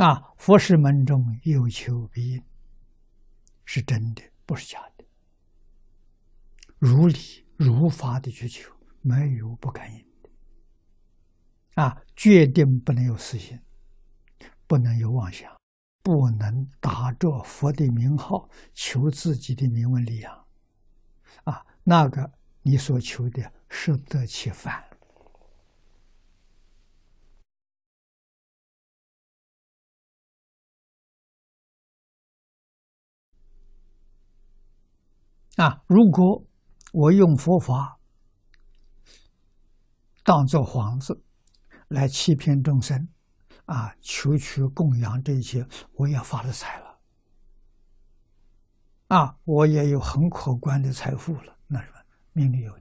啊，佛事门中有求必应，是真的，不是假的。如理如法的去求，没有不感应的。啊，决定不能有私心，不能有妄想，不能打着佛的名号求自己的名闻利养。啊，那个你所求的适得其反。啊！如果我用佛法当做幌子来欺骗众生，啊，求取供养这些，我也发了财了，啊，我也有很可观的财富了，那什么命里有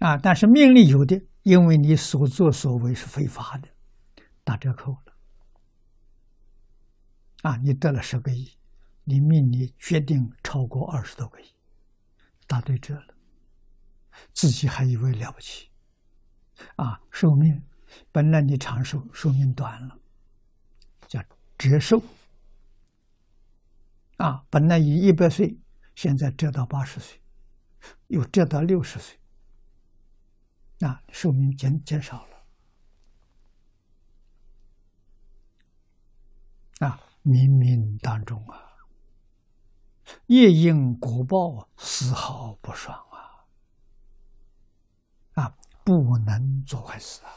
啊，但是命里有的，因为你所作所为是非法的，打折扣了。啊，你得了十个亿，你命里决定超过二十多个亿，答对折了，自己还以为了不起，啊，寿命本来你长寿，寿命短了，叫折寿，啊，本来以一百岁，现在折到八十岁，又折到六十岁，那寿命减减少了，啊。冥冥当中啊，业因果报丝毫不爽啊！啊，不能做坏事啊！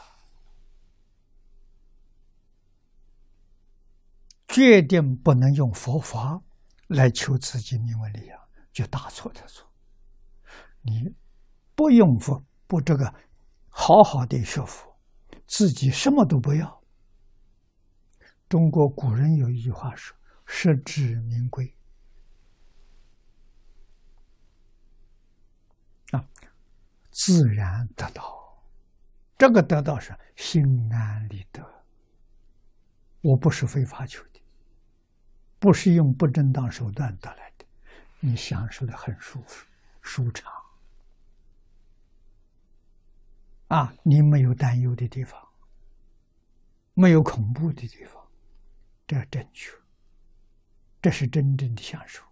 决定不能用佛法来求自己名闻利养，就大错特错。你不用佛，不这个好好的学佛，自己什么都不要。中国古人有一句话说：“实至名归。”啊，自然得到。这个得到是心安理得。我不是非法求的，不是用不正当手段得来的，你享受的很舒服、舒畅。啊，你没有担忧的地方，没有恐怖的地方。这正确，这是真正的享受。